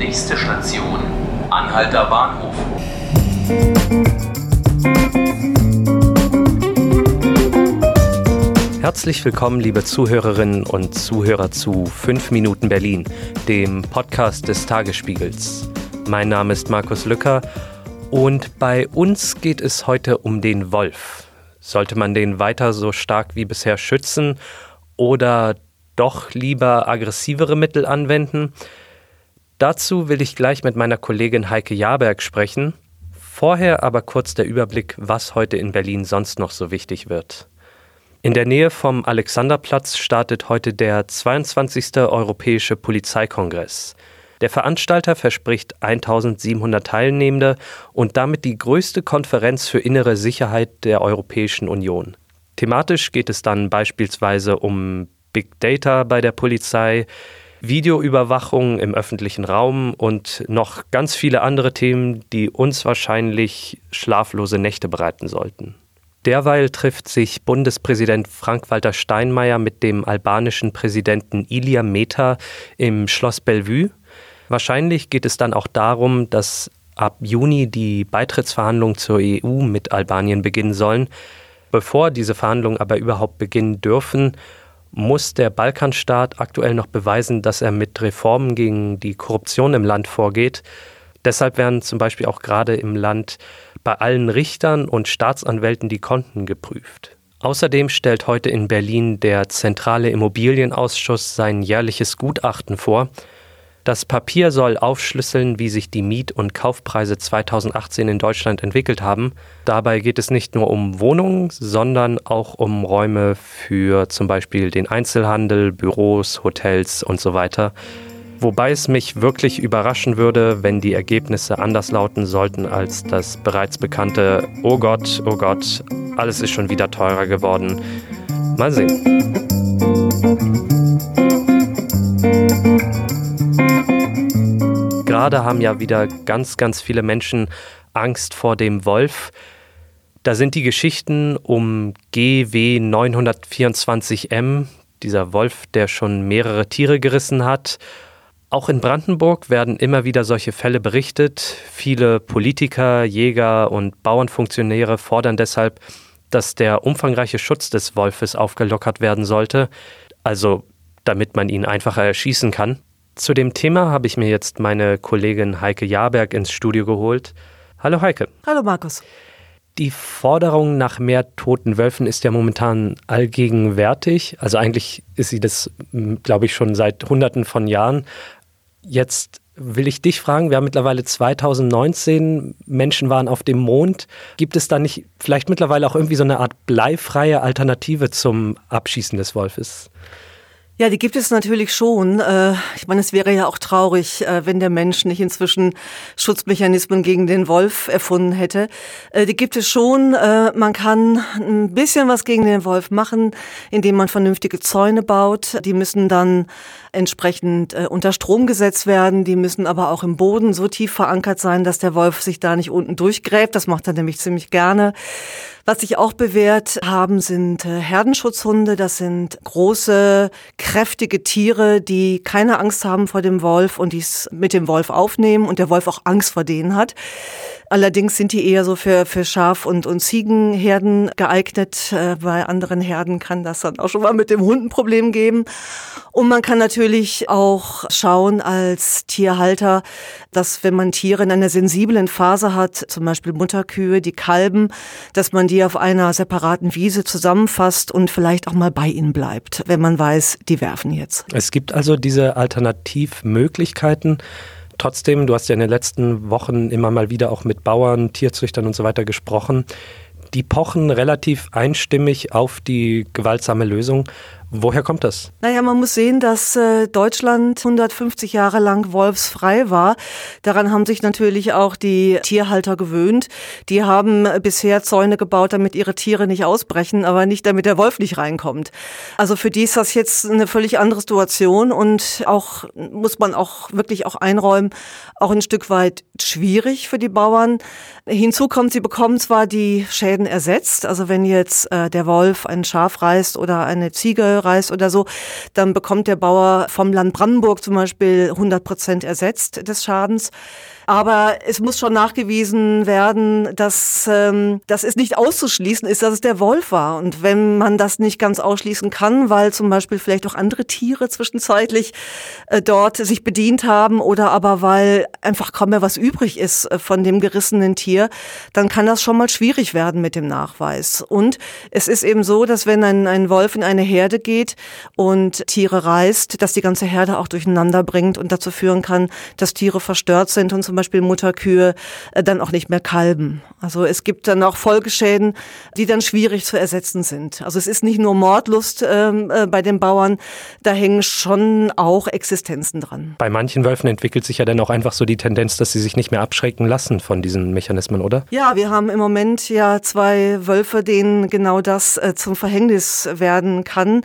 Nächste Station, Anhalter Bahnhof. Herzlich willkommen, liebe Zuhörerinnen und Zuhörer zu 5 Minuten Berlin, dem Podcast des Tagesspiegels. Mein Name ist Markus Lücker und bei uns geht es heute um den Wolf. Sollte man den weiter so stark wie bisher schützen oder doch lieber aggressivere Mittel anwenden? Dazu will ich gleich mit meiner Kollegin Heike Jaberg sprechen. Vorher aber kurz der Überblick, was heute in Berlin sonst noch so wichtig wird. In der Nähe vom Alexanderplatz startet heute der 22. Europäische Polizeikongress. Der Veranstalter verspricht 1700 Teilnehmende und damit die größte Konferenz für innere Sicherheit der Europäischen Union. Thematisch geht es dann beispielsweise um Big Data bei der Polizei, Videoüberwachung im öffentlichen Raum und noch ganz viele andere Themen, die uns wahrscheinlich schlaflose Nächte bereiten sollten. Derweil trifft sich Bundespräsident Frank-Walter Steinmeier mit dem albanischen Präsidenten Ilia Meta im Schloss Bellevue. Wahrscheinlich geht es dann auch darum, dass ab Juni die Beitrittsverhandlungen zur EU mit Albanien beginnen sollen. Bevor diese Verhandlungen aber überhaupt beginnen dürfen, muss der Balkanstaat aktuell noch beweisen, dass er mit Reformen gegen die Korruption im Land vorgeht. Deshalb werden zum Beispiel auch gerade im Land bei allen Richtern und Staatsanwälten die Konten geprüft. Außerdem stellt heute in Berlin der Zentrale Immobilienausschuss sein jährliches Gutachten vor. Das Papier soll aufschlüsseln, wie sich die Miet- und Kaufpreise 2018 in Deutschland entwickelt haben. Dabei geht es nicht nur um Wohnungen, sondern auch um Räume für zum Beispiel den Einzelhandel, Büros, Hotels und so weiter. Wobei es mich wirklich überraschen würde, wenn die Ergebnisse anders lauten sollten als das bereits bekannte Oh Gott, oh Gott, alles ist schon wieder teurer geworden. Mal sehen. Gerade haben ja wieder ganz, ganz viele Menschen Angst vor dem Wolf. Da sind die Geschichten um GW 924M, dieser Wolf, der schon mehrere Tiere gerissen hat. Auch in Brandenburg werden immer wieder solche Fälle berichtet. Viele Politiker, Jäger und Bauernfunktionäre fordern deshalb, dass der umfangreiche Schutz des Wolfes aufgelockert werden sollte, also damit man ihn einfacher erschießen kann. Zu dem Thema habe ich mir jetzt meine Kollegin Heike Jaberg ins Studio geholt. Hallo Heike. Hallo Markus. Die Forderung nach mehr toten Wölfen ist ja momentan allgegenwärtig. Also eigentlich ist sie das, glaube ich, schon seit Hunderten von Jahren. Jetzt will ich dich fragen, wir haben mittlerweile 2019, Menschen waren auf dem Mond. Gibt es da nicht vielleicht mittlerweile auch irgendwie so eine Art bleifreie Alternative zum Abschießen des Wolfes? Ja, die gibt es natürlich schon. Äh, ich meine, es wäre ja auch traurig, äh, wenn der Mensch nicht inzwischen Schutzmechanismen gegen den Wolf erfunden hätte. Äh, die gibt es schon. Man kann ein bisschen was gegen den Wolf machen, indem man vernünftige Zäune baut. Die müssen dann entsprechend unter Strom gesetzt werden. Die müssen aber auch im Boden so tief verankert sein, dass der Wolf sich da nicht unten durchgräbt. Das macht er nämlich ziemlich gerne. Was sich auch bewährt haben, sind Herdenschutzhunde. Das sind große, kräftige Tiere, die keine Angst haben vor dem Wolf und dies mit dem Wolf aufnehmen und der Wolf auch Angst vor denen hat. Allerdings sind die eher so für, für Schaf- und, und Ziegenherden geeignet. Äh, bei anderen Herden kann das dann auch schon mal mit dem Hund ein Problem geben. Und man kann natürlich auch schauen als Tierhalter, dass wenn man Tiere in einer sensiblen Phase hat, zum Beispiel Mutterkühe, die kalben, dass man die auf einer separaten Wiese zusammenfasst und vielleicht auch mal bei ihnen bleibt, wenn man weiß, die werfen jetzt. Es gibt also diese Alternativmöglichkeiten. Trotzdem, du hast ja in den letzten Wochen immer mal wieder auch mit Bauern, Tierzüchtern und so weiter gesprochen. Die pochen relativ einstimmig auf die gewaltsame Lösung. Woher kommt das? Naja, man muss sehen, dass äh, Deutschland 150 Jahre lang wolfsfrei war. Daran haben sich natürlich auch die Tierhalter gewöhnt. Die haben bisher Zäune gebaut, damit ihre Tiere nicht ausbrechen, aber nicht damit der Wolf nicht reinkommt. Also für die ist das jetzt eine völlig andere Situation und auch muss man auch wirklich auch einräumen, auch ein Stück weit schwierig für die Bauern. Hinzu kommt, sie bekommen zwar die Schäden ersetzt, also wenn jetzt äh, der Wolf ein Schaf reißt oder eine Ziege Reißt oder so, dann bekommt der Bauer vom Land Brandenburg zum Beispiel 100 Prozent ersetzt des Schadens. Aber es muss schon nachgewiesen werden, dass ähm, das ist nicht auszuschließen ist, dass es der Wolf war. Und wenn man das nicht ganz ausschließen kann, weil zum Beispiel vielleicht auch andere Tiere zwischenzeitlich äh, dort sich bedient haben oder aber weil einfach kaum mehr was übrig ist äh, von dem gerissenen Tier, dann kann das schon mal schwierig werden mit dem Nachweis. Und es ist eben so, dass wenn ein, ein Wolf in eine Herde geht und Tiere reißt, dass die ganze Herde auch durcheinander bringt und dazu führen kann, dass Tiere verstört sind und zum Beispiel Mutterkühe äh, dann auch nicht mehr kalben. Also es gibt dann auch Folgeschäden, die dann schwierig zu ersetzen sind. Also es ist nicht nur Mordlust ähm, äh, bei den Bauern, da hängen schon auch Existenzen dran. Bei manchen Wölfen entwickelt sich ja dann auch einfach so die Tendenz, dass sie sich nicht mehr abschrecken lassen von diesen Mechanismen, oder? Ja, wir haben im Moment ja zwei Wölfe, denen genau das äh, zum Verhängnis werden kann.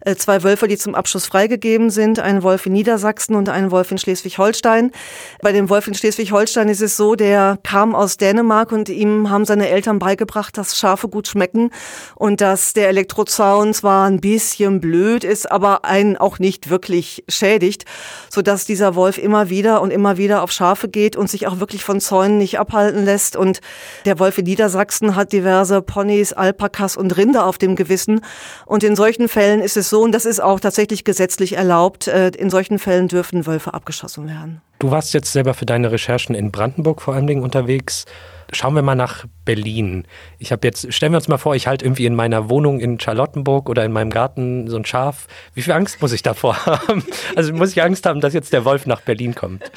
Äh, zwei Wölfe, die zum Abschluss freigegeben sind, ein Wolf in Niedersachsen und ein Wolf in Schleswig-Holstein. Bei dem Wolf in Schleswig Schleswig-Holstein ist es so, der kam aus Dänemark und ihm haben seine Eltern beigebracht, dass Schafe gut schmecken und dass der Elektrozaun zwar ein bisschen blöd ist, aber einen auch nicht wirklich schädigt, so dass dieser Wolf immer wieder und immer wieder auf Schafe geht und sich auch wirklich von Zäunen nicht abhalten lässt. Und der Wolf in Niedersachsen hat diverse Ponys, Alpakas und Rinder auf dem Gewissen. Und in solchen Fällen ist es so, und das ist auch tatsächlich gesetzlich erlaubt, äh, in solchen Fällen dürfen Wölfe abgeschossen werden. Du warst jetzt selber für deine Recherchen in Brandenburg vor allen Dingen unterwegs. Schauen wir mal nach Berlin. Ich habe jetzt, stellen wir uns mal vor, ich halte irgendwie in meiner Wohnung in Charlottenburg oder in meinem Garten so ein Schaf. Wie viel Angst muss ich davor haben? Also muss ich Angst haben, dass jetzt der Wolf nach Berlin kommt?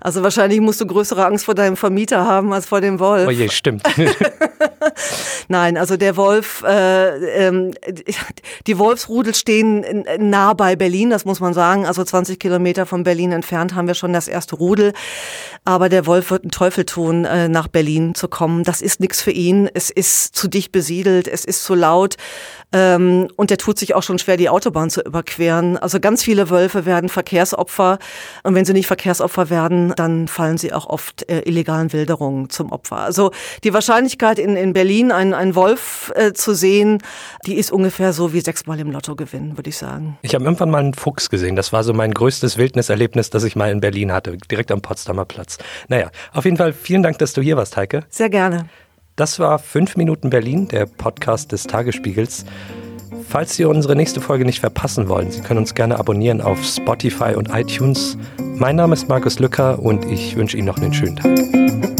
Also wahrscheinlich musst du größere Angst vor deinem Vermieter haben als vor dem Wolf. Oh je, stimmt. Nein, also der Wolf, äh, äh, die Wolfsrudel stehen nah bei Berlin, das muss man sagen. Also 20 Kilometer von Berlin entfernt haben wir schon das erste Rudel. Aber der Wolf wird einen Teufel tun, äh, nach Berlin zu kommen. Das ist nichts für ihn. Es ist zu dicht besiedelt, es ist zu laut. Ähm, und der tut sich auch schon schwer, die Autobahn zu überqueren. Also ganz viele Wölfe werden Verkehrsopfer. Und wenn sie nicht Verkehrsopfer werden, dann fallen sie auch oft äh, illegalen Wilderungen zum Opfer. Also die Wahrscheinlichkeit in, in Berlin einen, einen Wolf äh, zu sehen, die ist ungefähr so wie sechsmal im Lotto gewinnen, würde ich sagen. Ich habe irgendwann mal einen Fuchs gesehen. Das war so mein größtes Wildniserlebnis, das ich mal in Berlin hatte, direkt am Potsdamer Platz. Naja, auf jeden Fall vielen Dank, dass du hier warst, Heike. Sehr gerne. Das war 5 Minuten Berlin, der Podcast des Tagesspiegels. Falls Sie unsere nächste Folge nicht verpassen wollen, Sie können uns gerne abonnieren auf Spotify und iTunes. Mein Name ist Markus Lücker und ich wünsche Ihnen noch einen schönen Tag.